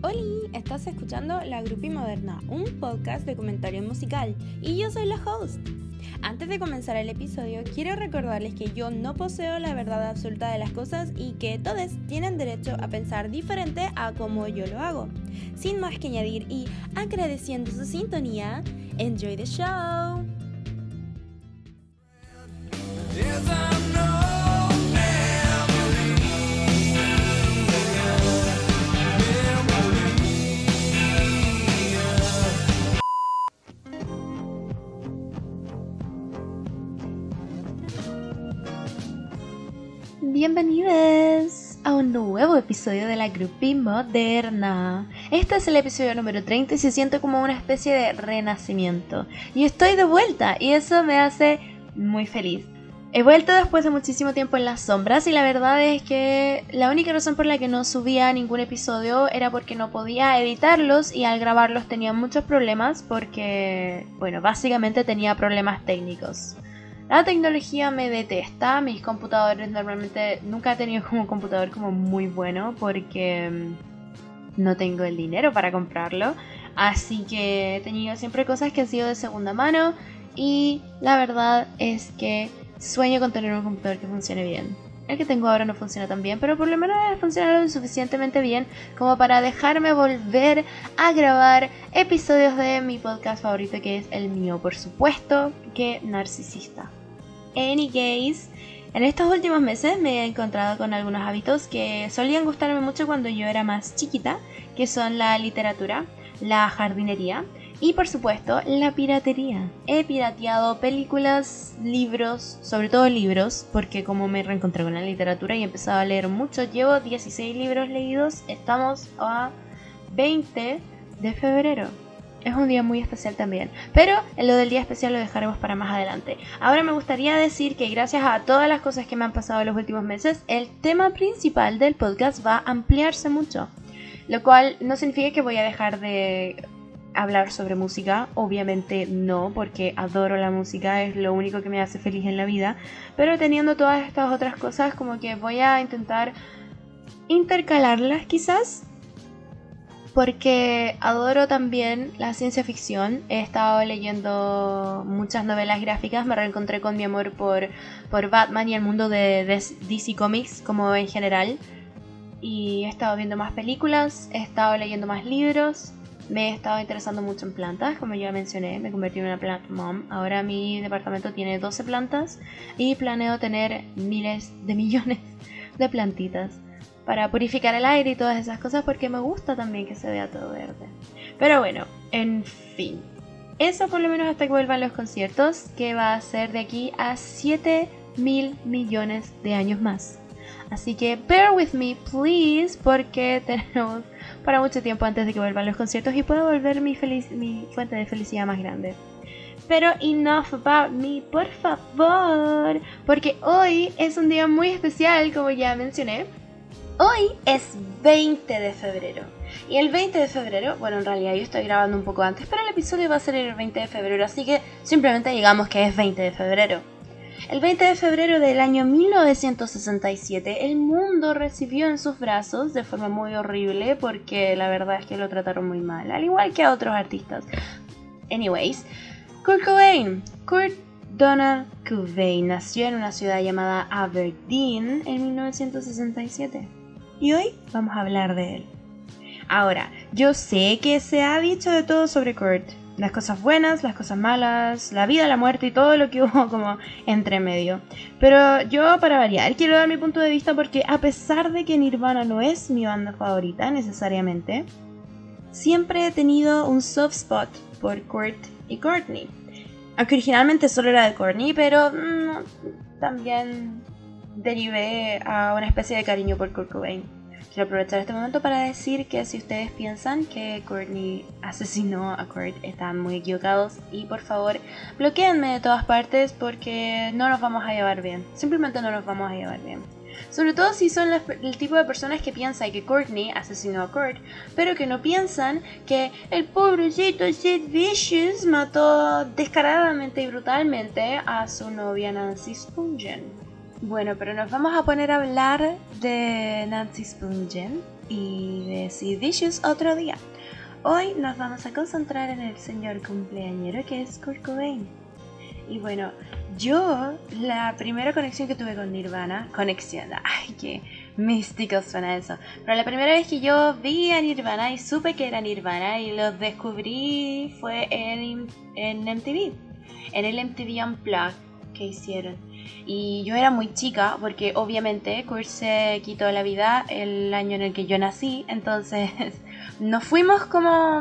Hola, estás escuchando La Grupi Moderna, un podcast de comentario musical, y yo soy la host. Antes de comenzar el episodio, quiero recordarles que yo no poseo la verdad absoluta de las cosas y que todos tienen derecho a pensar diferente a como yo lo hago. Sin más que añadir y agradeciendo su sintonía, enjoy the show. Episodio de la Grupi Moderna. Este es el episodio número 30 y se siente como una especie de renacimiento. Y estoy de vuelta y eso me hace muy feliz. He vuelto después de muchísimo tiempo en las sombras y la verdad es que la única razón por la que no subía ningún episodio era porque no podía editarlos y al grabarlos tenía muchos problemas porque, bueno, básicamente tenía problemas técnicos. La tecnología me detesta, mis computadores normalmente nunca he tenido como un computador como muy bueno porque mm, no tengo el dinero para comprarlo, así que he tenido siempre cosas que han sido de segunda mano y la verdad es que sueño con tener un computador que funcione bien. El que tengo ahora no funciona tan bien, pero por lo menos funciona lo suficientemente bien como para dejarme volver a grabar episodios de mi podcast favorito que es el mío, por supuesto, que narcisista. Any case, en estos últimos meses me he encontrado con algunos hábitos que solían gustarme mucho cuando yo era más chiquita, que son la literatura, la jardinería y por supuesto la piratería. He pirateado películas, libros, sobre todo libros, porque como me reencontré con la literatura y he empezado a leer mucho, llevo 16 libros leídos, estamos a 20 de febrero es un día muy especial también. Pero lo del día especial lo dejaremos para más adelante. Ahora me gustaría decir que gracias a todas las cosas que me han pasado en los últimos meses, el tema principal del podcast va a ampliarse mucho. Lo cual no significa que voy a dejar de hablar sobre música, obviamente no, porque adoro la música, es lo único que me hace feliz en la vida, pero teniendo todas estas otras cosas como que voy a intentar intercalarlas quizás porque adoro también la ciencia ficción. He estado leyendo muchas novelas gráficas, me reencontré con mi amor por, por Batman y el mundo de, DC Comics como en general. Y he estado viendo más películas, he estado leyendo más libros, me he estado interesando mucho en plantas, como ya mencioné, me convertí en una plant mom. Ahora mi departamento tiene 12 plantas y planeo tener miles de millones de plantitas para purificar el aire y todas esas cosas porque me gusta también que se vea todo verde. Pero bueno, en fin. Eso por lo menos hasta que vuelvan los conciertos, que va a ser de aquí a 7 mil millones de años más. Así que bear with me, please, porque tenemos para mucho tiempo antes de que vuelvan los conciertos y pueda volver mi, mi fuente de felicidad más grande. Pero enough about me, por favor, porque hoy es un día muy especial, como ya mencioné. Hoy es 20 de febrero. Y el 20 de febrero, bueno, en realidad yo estoy grabando un poco antes, pero el episodio va a salir el 20 de febrero, así que simplemente digamos que es 20 de febrero. El 20 de febrero del año 1967, el mundo recibió en sus brazos de forma muy horrible porque la verdad es que lo trataron muy mal, al igual que a otros artistas. Anyways, Kurt Cobain. Kurt Donald Cobain nació en una ciudad llamada Aberdeen en 1967 y hoy vamos a hablar de él. Ahora, yo sé que se ha dicho de todo sobre Kurt, las cosas buenas, las cosas malas, la vida, la muerte y todo lo que hubo como entre medio. Pero yo para variar quiero dar mi punto de vista porque a pesar de que Nirvana no es mi banda favorita necesariamente, siempre he tenido un soft spot por Kurt y Courtney. Aunque originalmente solo era de Courtney, pero mm, también derivé a una especie de cariño por Kurt Cobain. Quiero aprovechar este momento para decir que si ustedes piensan que Courtney asesinó a Kurt, están muy equivocados y por favor bloqueenme de todas partes porque no nos vamos a llevar bien. Simplemente no nos vamos a llevar bien. Sobre todo si son el tipo de personas que piensan que Courtney asesinó a Kurt, pero que no piensan que el pobrecito Sid Vicious mató descaradamente y brutalmente a su novia Nancy Spungen. Bueno, pero nos vamos a poner a hablar de Nancy Spungen y de Vicious otro día. Hoy nos vamos a concentrar en el señor cumpleañero que es Kurt Cobain. Y bueno, yo la primera conexión que tuve con Nirvana, conexión, ay, qué místico suena eso. Pero la primera vez que yo vi a Nirvana y supe que era Nirvana y lo descubrí fue en, en MTV, en el MTV Unplugged que hicieron. Y yo era muy chica porque obviamente Kurt se quitó la vida el año en el que yo nací, entonces nos fuimos como...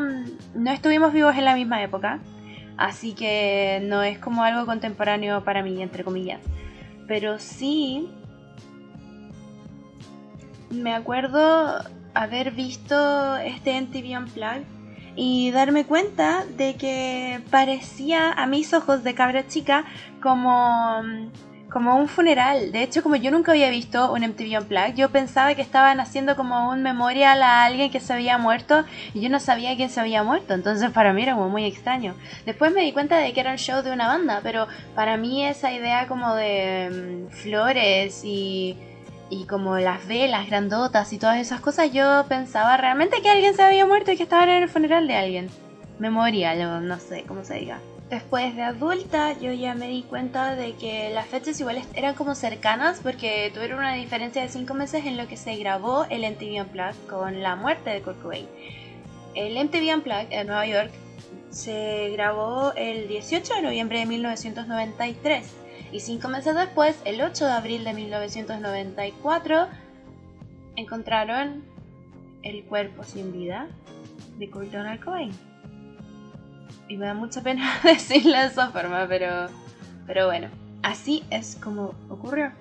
no estuvimos vivos en la misma época, así que no es como algo contemporáneo para mí, entre comillas. Pero sí... Me acuerdo haber visto este MTV Unplugged y darme cuenta de que parecía a mis ojos de cabra chica como como un funeral. De hecho, como yo nunca había visto un MTV Unplugged, yo pensaba que estaban haciendo como un memorial a alguien que se había muerto y yo no sabía quién se había muerto. Entonces para mí era como muy extraño. Después me di cuenta de que era un show de una banda, pero para mí esa idea como de mm, flores y, y como las velas grandotas y todas esas cosas, yo pensaba realmente que alguien se había muerto y que estaban en el funeral de alguien. Memorial o no sé cómo se diga. Después de adulta yo ya me di cuenta de que las fechas iguales eran como cercanas porque tuvieron una diferencia de 5 meses en lo que se grabó el MTV Unplugged con la muerte de Kurt Cobain. El MTV Unplugged en Nueva York se grabó el 18 de noviembre de 1993 y 5 meses después, el 8 de abril de 1994, encontraron el cuerpo sin vida de Kurt Donald Cobain. Y me da mucha pena decirlo de esa forma, pero, pero bueno, así es como ocurrió.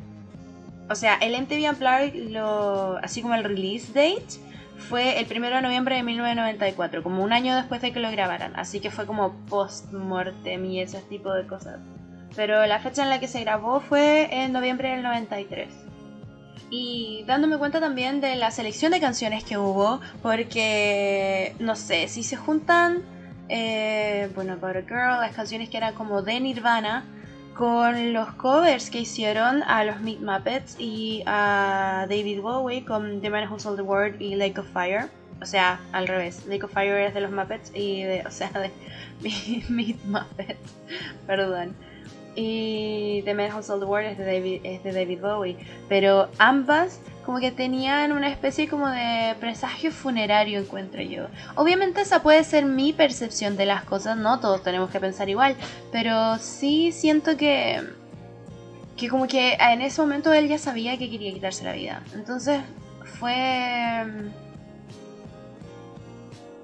O sea, el MTV Unplugged, lo, así como el release date, fue el 1 de noviembre de 1994, como un año después de que lo grabaran. Así que fue como post-mortem y ese tipo de cosas. Pero la fecha en la que se grabó fue en noviembre del 93. Y dándome cuenta también de la selección de canciones que hubo, porque, no sé, si se juntan eh, bueno, About a Girl, las canciones que eran como de Nirvana, con los covers que hicieron a los Meat Muppets y a David Bowie con The Man Who Sold the World y Lake of Fire. O sea, al revés. Lake of Fire es de los Muppets y de, o sea, de Meat Muppets. Perdón. Y The Man Who Sold the World es de David, es de David Bowie. Pero ambas como que tenían una especie como de presagio funerario, encuentro yo. Obviamente esa puede ser mi percepción de las cosas, no todos tenemos que pensar igual, pero sí siento que que como que en ese momento él ya sabía que quería quitarse la vida. Entonces fue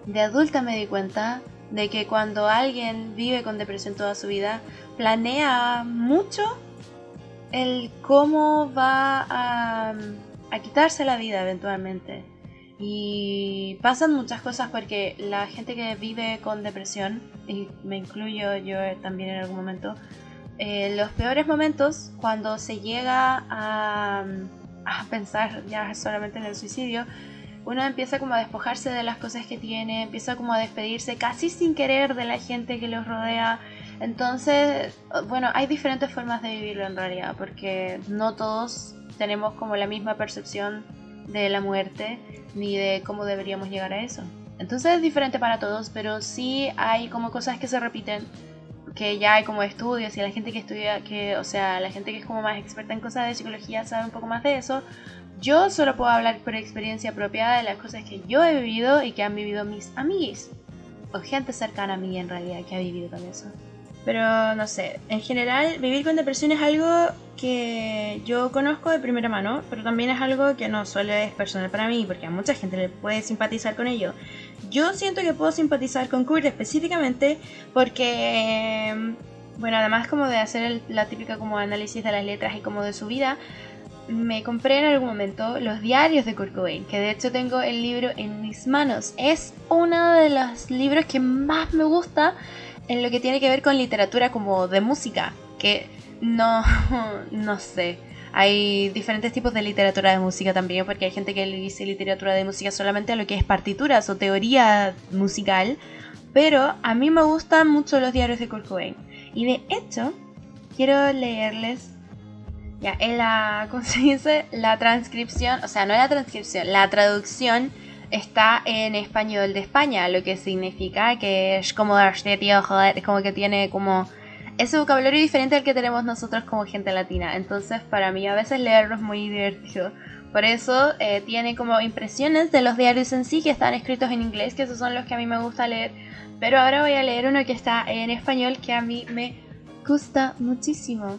de adulta me di cuenta de que cuando alguien vive con depresión toda su vida, planea mucho el cómo va a a quitarse la vida eventualmente. Y pasan muchas cosas porque la gente que vive con depresión, y me incluyo yo también en algún momento, eh, los peores momentos cuando se llega a, a pensar ya solamente en el suicidio, uno empieza como a despojarse de las cosas que tiene, empieza como a despedirse casi sin querer de la gente que los rodea. Entonces, bueno, hay diferentes formas de vivirlo en realidad, porque no todos tenemos como la misma percepción de la muerte ni de cómo deberíamos llegar a eso. Entonces es diferente para todos, pero sí hay como cosas que se repiten, que ya hay como estudios y la gente que estudia, que, o sea, la gente que es como más experta en cosas de psicología sabe un poco más de eso. Yo solo puedo hablar por experiencia propia de las cosas que yo he vivido y que han vivido mis amigos o gente cercana a mí en realidad que ha vivido con eso. Pero no sé, en general vivir con depresión es algo que yo conozco de primera mano, pero también es algo que no solo es personal para mí, porque a mucha gente le puede simpatizar con ello. Yo siento que puedo simpatizar con Kurt específicamente porque, bueno, además como de hacer la típica como análisis de las letras y como de su vida, me compré en algún momento los diarios de Kurt Cobain, que de hecho tengo el libro en mis manos. Es uno de los libros que más me gusta en lo que tiene que ver con literatura como de música, que no, no sé. Hay diferentes tipos de literatura de música también, porque hay gente que le dice literatura de música solamente a lo que es partituras o teoría musical, pero a mí me gustan mucho los diarios de Kurt Cobain. Y de hecho, quiero leerles Ya, en la, ¿cómo se dice? La transcripción, o sea, no la transcripción, la traducción está en español de España, lo que significa que es como de tío, joder, como que tiene como ese vocabulario diferente al que tenemos nosotros como gente latina. Entonces, para mí a veces leerlo es muy divertido. Por eso eh, tiene como impresiones de los diarios en sí que están escritos en inglés, que esos son los que a mí me gusta leer. Pero ahora voy a leer uno que está en español que a mí me gusta muchísimo.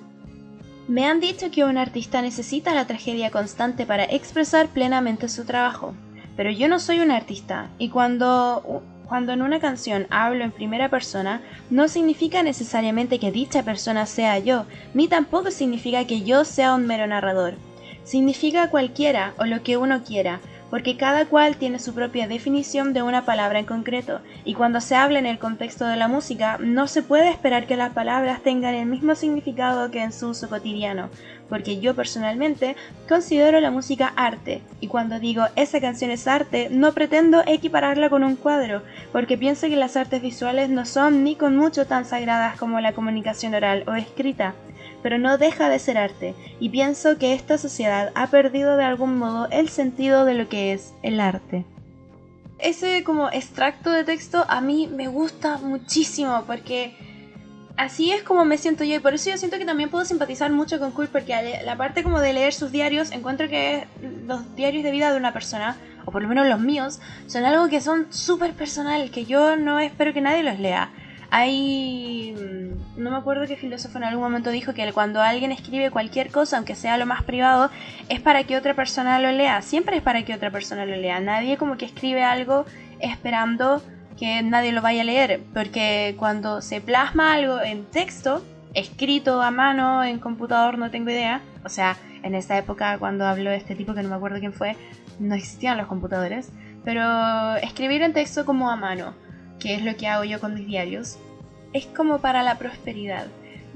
Me han dicho que un artista necesita la tragedia constante para expresar plenamente su trabajo. Pero yo no soy un artista y cuando, cuando en una canción hablo en primera persona, no significa necesariamente que dicha persona sea yo, ni tampoco significa que yo sea un mero narrador. Significa cualquiera o lo que uno quiera, porque cada cual tiene su propia definición de una palabra en concreto, y cuando se habla en el contexto de la música, no se puede esperar que las palabras tengan el mismo significado que en su uso cotidiano, porque yo personalmente considero la música arte, y cuando digo esa canción es arte, no pretendo equipararla con un cuadro, porque pienso que las artes visuales no son ni con mucho tan sagradas como la comunicación oral o escrita, pero no deja de ser arte, y pienso que esta sociedad ha perdido de algún modo el sentido de lo que es el arte. Ese como extracto de texto a mí me gusta muchísimo porque así es como me siento yo y por eso yo siento que también puedo simpatizar mucho con Kurt porque la parte como de leer sus diarios encuentro que los diarios de vida de una persona o por lo menos los míos son algo que son súper personal que yo no espero que nadie los lea hay. Mm, no me acuerdo qué filósofo en algún momento dijo que cuando alguien escribe cualquier cosa, aunque sea lo más privado, es para que otra persona lo lea. Siempre es para que otra persona lo lea. Nadie como que escribe algo esperando que nadie lo vaya a leer. Porque cuando se plasma algo en texto, escrito a mano, en computador, no tengo idea. O sea, en esa época cuando habló este tipo, que no me acuerdo quién fue, no existían los computadores. Pero escribir en texto como a mano que es lo que hago yo con mis diarios, es como para la prosperidad.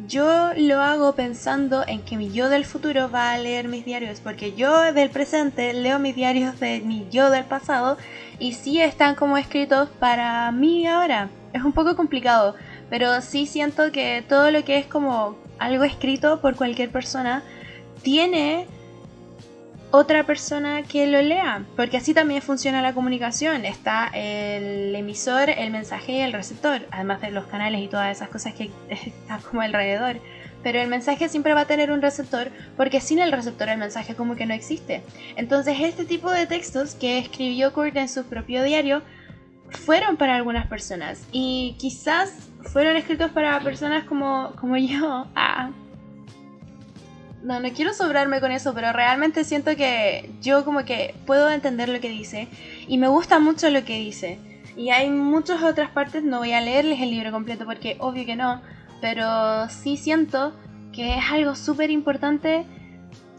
Yo lo hago pensando en que mi yo del futuro va a leer mis diarios, porque yo del presente leo mis diarios de mi yo del pasado y sí están como escritos para mí ahora. Es un poco complicado, pero sí siento que todo lo que es como algo escrito por cualquier persona tiene otra persona que lo lea, porque así también funciona la comunicación. Está el emisor, el mensaje y el receptor, además de los canales y todas esas cosas que están como alrededor. Pero el mensaje siempre va a tener un receptor, porque sin el receptor el mensaje como que no existe. Entonces este tipo de textos que escribió Kurt en su propio diario fueron para algunas personas y quizás fueron escritos para personas como, como yo. Ah, no, no quiero sobrarme con eso, pero realmente siento que yo como que puedo entender lo que dice y me gusta mucho lo que dice. Y hay muchas otras partes, no voy a leerles el libro completo porque obvio que no, pero sí siento que es algo súper importante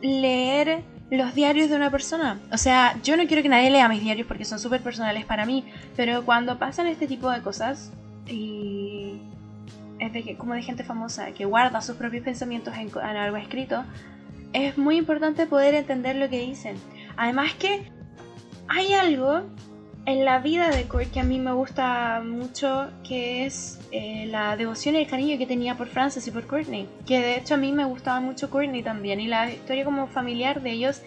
leer los diarios de una persona. O sea, yo no quiero que nadie lea mis diarios porque son súper personales para mí, pero cuando pasan este tipo de cosas y es de, como de gente famosa que guarda sus propios pensamientos en, algo escrito, es muy importante poder entender lo que dicen. Además que hay algo en la vida de Kurt que a mí me gusta mucho, que es eh, la devoción y el cariño que tenía por Frances y por Courtney. Que de hecho a mí me gustaba mucho Courtney también y la historia como familiar de ellos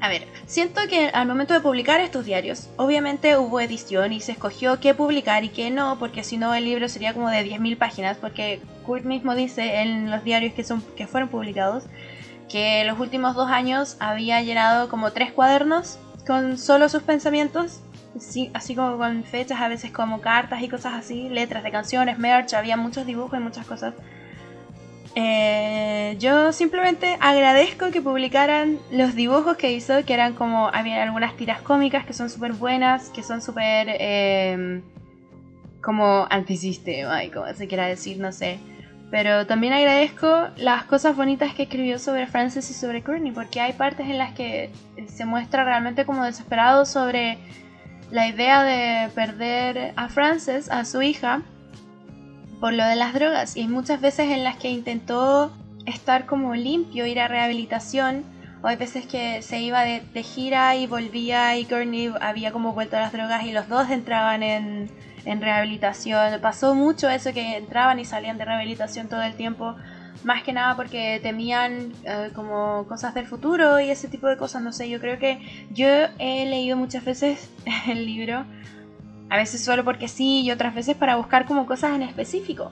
a ver, siento que al momento de publicar estos diarios, obviamente hubo edición y se escogió qué publicar y qué no, porque si no el libro sería como de 10.000 páginas, porque Kurt mismo dice en los diarios que, son, que fueron publicados que los últimos dos años había llenado como tres cuadernos con solo sus pensamientos, así como con fechas, a veces como cartas y cosas así, letras de canciones, merch, había muchos dibujos y muchas cosas. Eh, yo simplemente agradezco que publicaran los dibujos que hizo, que eran como, había algunas tiras cómicas que son súper buenas, que son súper eh, como antisistema y como se quiera decir, no sé. Pero también agradezco las cosas bonitas que escribió sobre Frances y sobre Courtney, porque hay partes en las que se muestra realmente como desesperado sobre la idea de perder a Frances, a su hija, por lo de las drogas y hay muchas veces en las que intentó estar como limpio, ir a rehabilitación o hay veces que se iba de, gira y volvía y Courtney había como vuelto a las drogas y los dos entraban en, en rehabilitación. Pasó mucho eso que entraban y salían de rehabilitación todo el tiempo más que nada porque temían eh, como cosas del futuro y ese tipo de cosas, no sé, yo creo que yo he leído muchas veces el libro, a veces solo porque sí y otras veces para buscar como cosas en específico.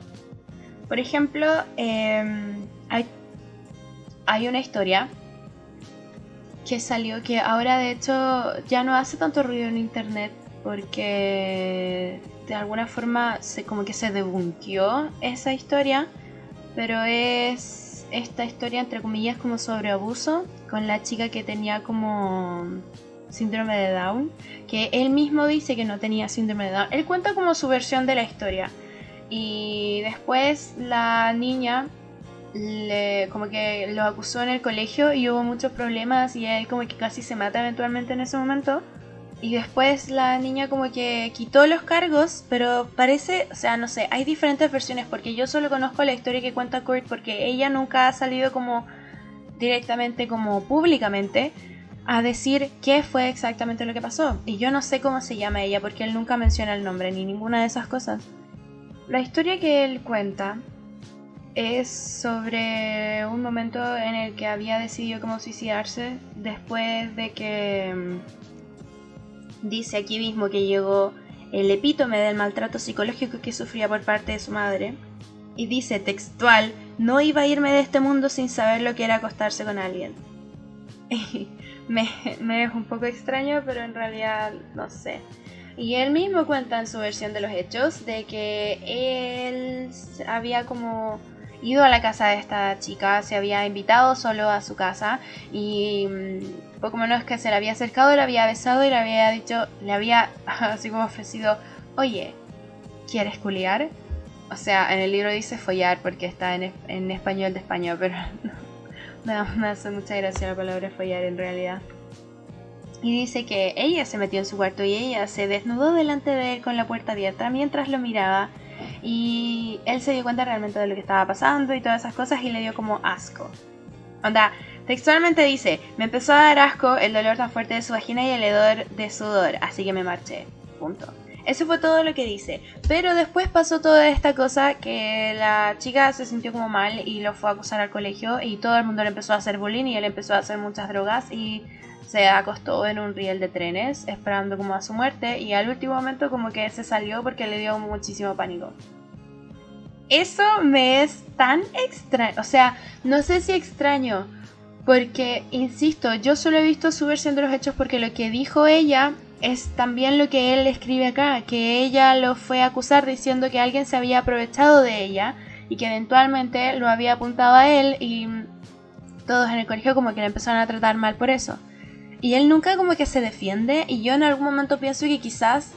Por ejemplo, em, hay, una historia que salió que ahora de hecho ya no hace tanto ruido en internet porque de alguna forma se como que se debunqueó esa historia pero es esta historia entre comillas como sobre abuso con la chica que tenía como síndrome de Down, que él mismo dice que no tenía síndrome de Down. Él cuenta como su versión de la historia. Y después la niña como que lo acusó en el colegio y hubo muchos problemas y él como que casi se mata eventualmente en ese momento. Y después la niña como que quitó los cargos, pero parece, o sea, no sé, hay diferentes versiones porque yo solo conozco la historia que cuenta Kurt porque ella nunca ha salido como directamente como públicamente a decir qué fue exactamente lo que pasó. Y yo no sé cómo se llama ella porque él nunca menciona el nombre ni ninguna de esas cosas. La historia que él cuenta es sobre un momento en el que había decidido cómo suicidarse después de que mm, dice aquí mismo que llegó el epítome del maltrato psicológico que sufría por parte de su madre. Y dice textual, no iba a irme de este mundo sin saber lo que era acostarse con alguien. me, me es un poco extraño, pero en realidad no sé. Y él mismo cuenta en su versión de los hechos de que él había como ido a la casa de esta chica, se había invitado solo a su casa y mm, poco menos que se le había acercado, le había besado y le había dicho, le había así como ofrecido, oye, ¿quieres culiar? O sea, en el libro dice follar porque está en, en español de España, pero no, me hace mucha gracia la palabra follar en realidad. Y dice que ella se metió en su cuarto y ella se desnudó delante de él con la puerta abierta mientras lo miraba y él se dio cuenta realmente de lo que estaba pasando y todas esas cosas y le dio como asco. Onda, textualmente dice, me empezó a dar asco el dolor tan fuerte de su vagina y el hedor de sudor, así que me marché. Punto. Eso fue todo lo que dice. Pero después pasó toda esta cosa que la chica se sintió como mal y lo fue a acusar al colegio y todo el mundo le empezó a hacer bullying y él empezó a hacer muchas drogas y se acostó en un riel de trenes esperando como a su muerte y al último momento como que se salió porque le dio muchísimo pánico. Eso me es tan extraño, o sea, no sé si extraño, porque, insisto, yo solo he visto su versión de los hechos porque lo que dijo ella es también lo que él escribe acá, que ella lo fue a acusar diciendo que alguien se había aprovechado de ella y que eventualmente lo había apuntado a él y todos en el colegio como que le empezaron a tratar mal por eso. Y él nunca como que se defiende y yo en algún momento pienso que quizás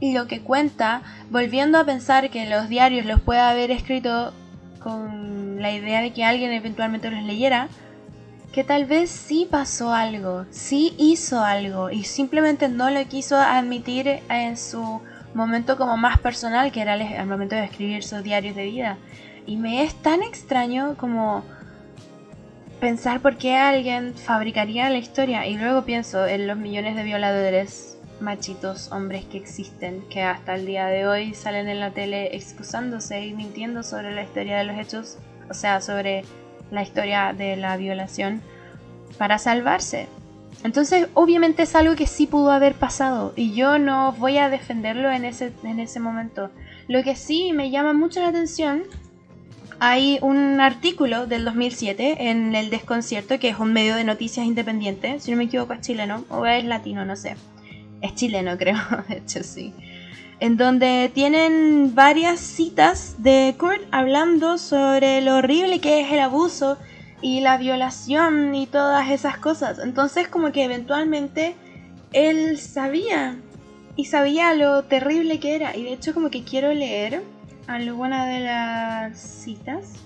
lo que cuenta, volviendo a pensar que los diarios los puede haber escrito con la idea de que alguien eventualmente los leyera, que tal vez sí pasó algo, sí hizo algo y simplemente no lo quiso admitir en su momento como más personal, que era el, momento de escribir sus diarios de vida. Y me es tan extraño como pensar por qué alguien fabricaría la historia y luego pienso en los millones de violadores machitos hombres que existen, que hasta el día de hoy salen en la tele excusándose y mintiendo sobre la historia de los hechos, o sea, sobre la historia de la violación, para salvarse. Entonces, obviamente es algo que sí pudo haber pasado y yo no voy a defenderlo en ese, en ese momento. Lo que sí me llama mucho la atención hay un artículo del 2007 en El Desconcierto, que es un medio de noticias independiente, si no me equivoco es chileno, o es latino, no sé. Es chileno, creo, de hecho sí. En donde tienen varias citas de Kurt hablando sobre lo horrible que es el abuso y la violación y todas esas cosas. Entonces como que eventualmente él sabía y sabía lo terrible que era. Y de hecho como que quiero leer alguna de las citas.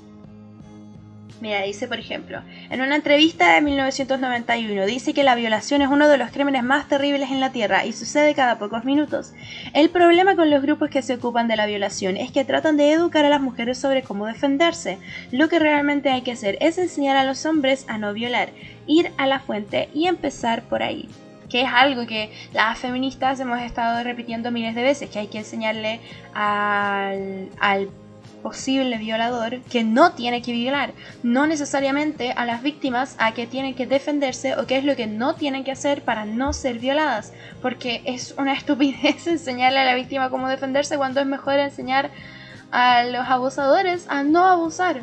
Mira, dice por ejemplo, en una entrevista de 1991 dice que la violación es uno de los crímenes más terribles en la Tierra y sucede cada pocos minutos. El problema con los grupos que se ocupan de la violación es que tratan de educar a las mujeres sobre cómo defenderse. Lo que realmente hay que hacer es enseñar a los hombres a no violar, ir a la fuente y empezar por ahí que es algo que las feministas hemos estado repitiendo miles de veces, que hay que enseñarle al, posible violador que no tiene que violar, no necesariamente a las víctimas a que tienen que defenderse o qué es lo que no tienen que hacer para no ser violadas, porque es una estupidez enseñarle a la víctima cómo defenderse cuando es mejor enseñar a los abusadores a no abusar.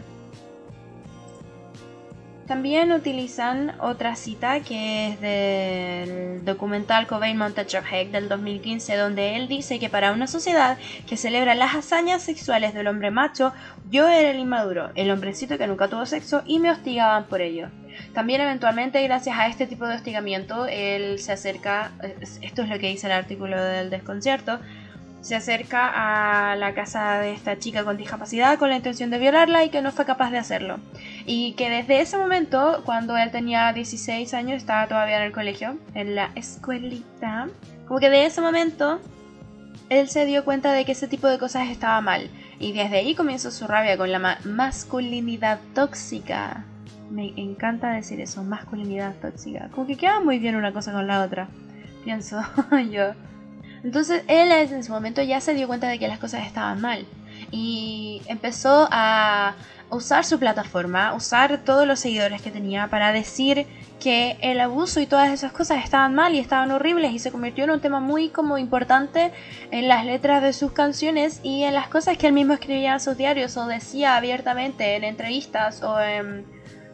También utilizan otra cita que es del documental Cobain Montage of Heck del 2015, donde él dice que para una sociedad que celebra las hazañas sexuales del hombre macho, yo era el inmaduro, el hombrecito que nunca tuvo sexo y me hostigaban por ello. También eventualmente, gracias a este tipo de hostigamiento, él se acerca, esto es lo que dice el artículo del desconcierto, se acerca a la casa de esta chica con discapacidad con la intención de violarla y que no fue capaz de hacerlo. Y que desde ese momento, cuando él tenía 16 años, estaba todavía en el colegio, en la escuelita, como que de ese momento él se dio cuenta de que ese tipo de cosas estaba mal. Y desde ahí comenzó su rabia con la masculinidad tóxica. Me encanta decir eso, masculinidad tóxica. Como que queda muy bien una cosa con la otra. Pienso yo. Entonces él en ese momento ya se dio cuenta de que las cosas estaban mal y empezó a usar su plataforma, usar todos los seguidores que tenía para decir que el abuso y todas esas cosas estaban mal y estaban horribles y se convirtió en un tema muy como importante en las letras de sus canciones y en las cosas que él mismo escribía en sus diarios o decía abiertamente en entrevistas o en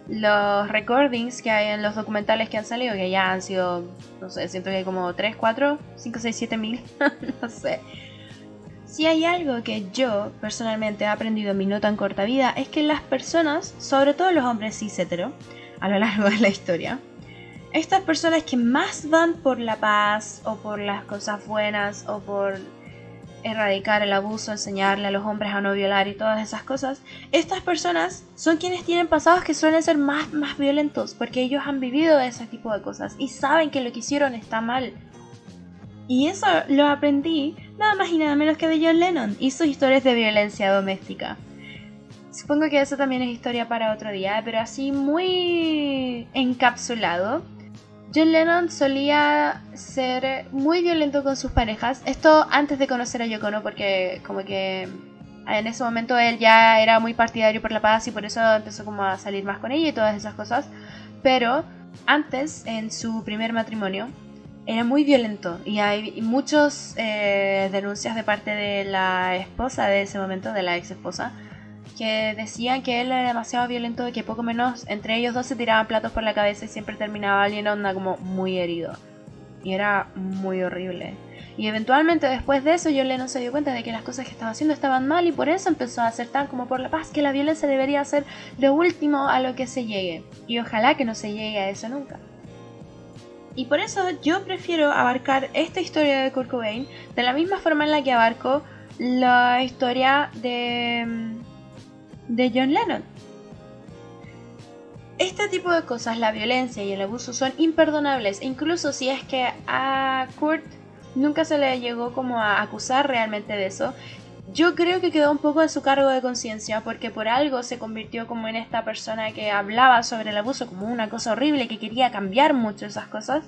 los recordings que hay en los documentales que han salido, que ya han sido, no sé, siento que hay como 3, 4, 5, 6, 7 mil, no sé. Si hay algo que yo personalmente he aprendido en mi no tan corta vida es que las personas, sobre todo los hombres cis hetero, a lo largo de la historia, estas personas que más van por la paz o por las cosas buenas o por erradicar el abuso, enseñarle a los hombres a no violar y todas esas cosas, estas personas son quienes tienen pasados que suelen ser más, más violentos porque ellos han vivido ese tipo de cosas y saben que lo que hicieron está mal. Y eso lo aprendí nada más y nada menos que de John Lennon y sus historias de violencia doméstica. Supongo que eso también es historia para otro día, pero así muy encapsulado. John Lennon solía ser muy violento con sus parejas. Esto antes de conocer a Yoko Ono, porque como que en ese momento él ya era muy partidario por la paz y por eso empezó como a salir más con ella y todas esas cosas. Pero antes, en su primer matrimonio, era muy violento y hay muchas eh, denuncias de parte de la esposa de ese momento, de la ex esposa, que decían que él era demasiado violento, que poco menos entre ellos dos se tiraban platos por la cabeza y siempre terminaba alguien onda como muy herido. Y era muy horrible. Y eventualmente después de eso John Lennon se dio cuenta de que las cosas que estaba haciendo estaban mal y por eso empezó a hacer tan como por la paz que la violencia debería ser lo último a lo que se llegue. Y ojalá que no se llegue a eso nunca. Y por eso yo prefiero abarcar esta historia de Kurt Cobain de la misma forma en la que abarco la historia de mm, de John Lennon. Este tipo de cosas, la violencia y el abuso son imperdonables, incluso si es que a Kurt nunca se le llegó como a acusar realmente de eso. Yo creo que quedó un poco de su cargo de conciencia porque por algo se convirtió como en esta persona que hablaba sobre el abuso como una cosa horrible, que quería cambiar mucho esas cosas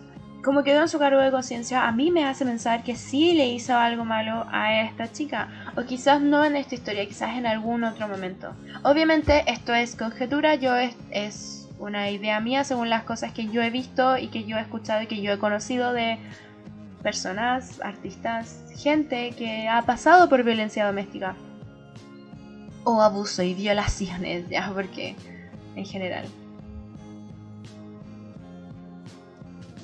como quedó en su cargo de conciencia, a mí me hace pensar que sí le hizo algo malo a esta chica. O quizás no en esta historia, quizás en algún otro momento. Obviamente esto es conjetura, yo es, es una idea mía según las cosas que yo he visto y que yo he escuchado y que yo he conocido de personas, artistas, gente que ha pasado por violencia doméstica. O abuso y violaciones, ya, porque en general.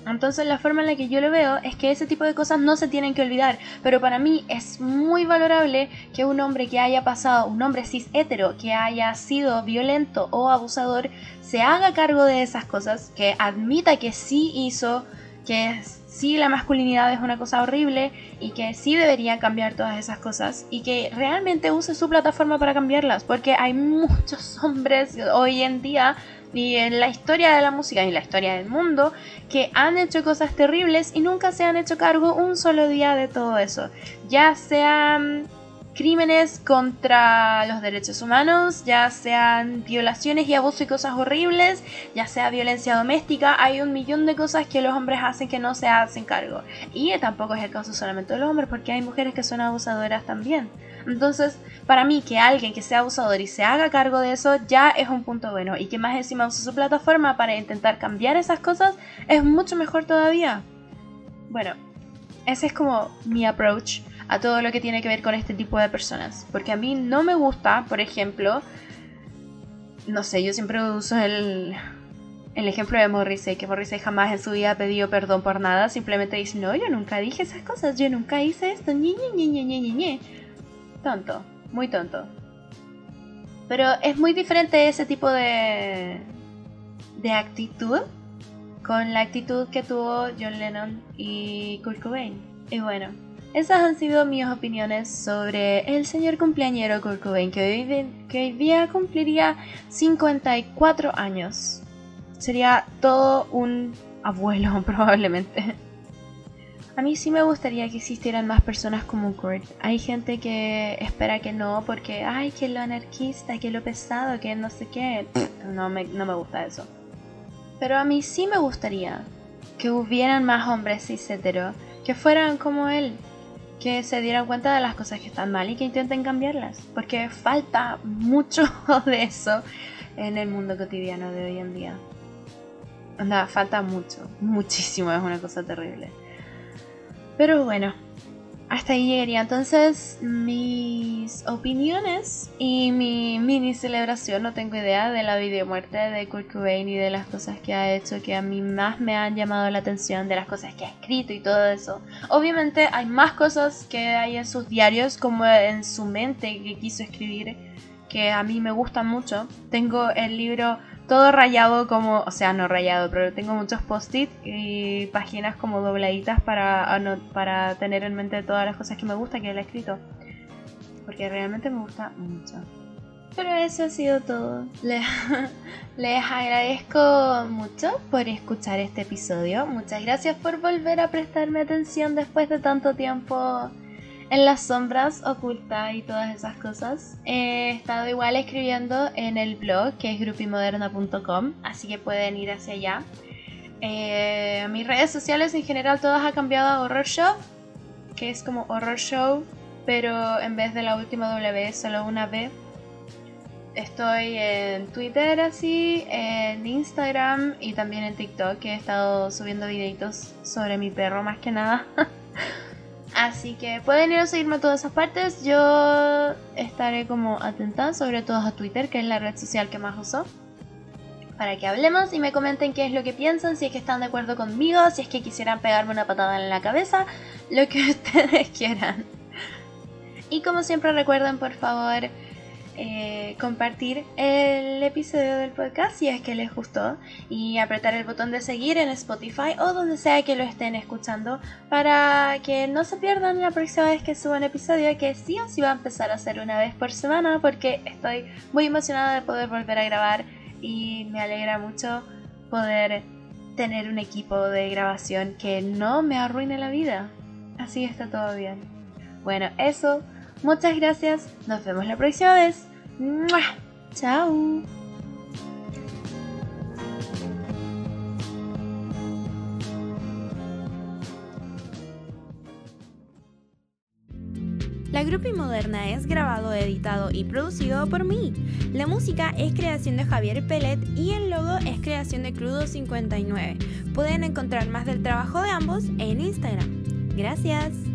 Entonces la forma en la que yo lo veo es que ese tipo de cosas no se tienen que olvidar, pero para mí es muy valorable que un hombre que haya pasado, un hombre cis hetero que haya sido violento o abusador, se haga cargo de esas cosas, que admita que sí hizo, que sí la masculinidad es una cosa horrible y que sí debería cambiar todas esas cosas y que realmente use su plataforma para cambiarlas, porque hay muchos hombres hoy en día y en la historia de la música y en la historia del mundo que han hecho cosas terribles y nunca se han hecho cargo un solo día de todo eso. Ya sean crímenes contra los derechos humanos, ya sean violaciones y abuso y cosas horribles, ya sea violencia doméstica, hay un millón de cosas que los hombres hacen que no se hacen cargo. Y tampoco es el caso solamente de los hombres, porque hay mujeres que son abusadoras también. Entonces, para mí, que alguien que sea abusador y se haga cargo de eso ya es un punto bueno. Y que más encima use su plataforma para intentar cambiar esas cosas es mucho mejor todavía. Bueno, ese es como mi approach a todo lo que tiene que ver con este tipo de personas. Porque a mí no me gusta, por ejemplo, no sé, yo siempre uso el, el ejemplo de Morrissey, que Morrissey jamás en su vida ha pedido perdón por nada, simplemente dice, no, yo nunca dije esas cosas, yo nunca hice esto, ñe, ñe, ñe, ñe, ñe, ñe. Tonto, muy tonto. Pero es muy diferente ese tipo de, de actitud con la actitud que tuvo John Lennon y Kurt Cobain. Y bueno, esas han sido mis opiniones sobre el señor cumpleañero Kurt Cobain, que hoy, que hoy día cumpliría 54 años. Sería todo un abuelo, probablemente. A mí sí me gustaría que existieran más personas como Kurt. Hay gente que espera que no, porque, ay, que lo anarquista, que lo pesado, que no sé qué. No me, no me gusta eso. Pero a mí sí me gustaría que hubieran más hombres cis hetero, que fueran como él, que se dieran cuenta de las cosas que están mal y que intenten cambiarlas, porque falta mucho de eso en el mundo cotidiano de hoy en día. Anda, falta mucho, muchísimo, es una cosa terrible. Pero bueno, hasta ahí llegaría entonces mis opiniones y mi mini celebración, no tengo idea, de la videomuerte de Kurt Cobain y de las cosas que ha hecho que a mí más me han llamado la atención, de las cosas que ha escrito y todo eso. Obviamente hay más cosas que hay en sus diarios como en su mente que quiso escribir que a mí me gustan mucho. Tengo el libro todo rayado como, o sea, no rayado, pero tengo muchos post-it y páginas como dobladitas para, para tener en mente todas las cosas que me gusta que él ha escrito. Porque realmente me gusta mucho. Pero eso ha sido todo. Les, les agradezco mucho por escuchar este episodio. Muchas gracias por volver a prestarme atención después de tanto tiempo en las sombras oculta y todas esas cosas. He estado igual escribiendo en el blog que es grupimoderna.com, así que pueden ir hacia allá. Eh, mis redes sociales en general todas han cambiado a Horror Show, que es como Horror Show, pero en vez de la última W solo una B. Estoy en Twitter así, en Instagram y también en TikTok, que he estado subiendo videitos sobre mi perro más que nada. Así que pueden ir a seguirme a todas esas partes. Yo estaré como atenta, sobre todo a Twitter, que es la red social que más uso. Para que hablemos y me comenten qué es lo que piensan, si es que están de acuerdo conmigo, si es que quisieran pegarme una patada en la cabeza, lo que ustedes quieran. Y como siempre recuerden por favor eh, compartir el episodio del podcast si es que les gustó y apretar el botón de seguir en Spotify o donde sea que lo estén escuchando para que no se pierdan la próxima vez que suba un episodio que sí o sí va a empezar a hacer una vez por semana porque estoy muy emocionada de poder volver a grabar y me alegra mucho poder tener un equipo de grabación que no me arruine la vida. Así está todo bien. Bueno, eso Muchas gracias. Nos vemos la próxima vez. Chao. La Grupi Moderna es grabado, editado y producido por mí. La música es creación de Javier Pellet y el logo es creación de Crudo59. Pueden encontrar más del trabajo de ambos en Instagram. Gracias.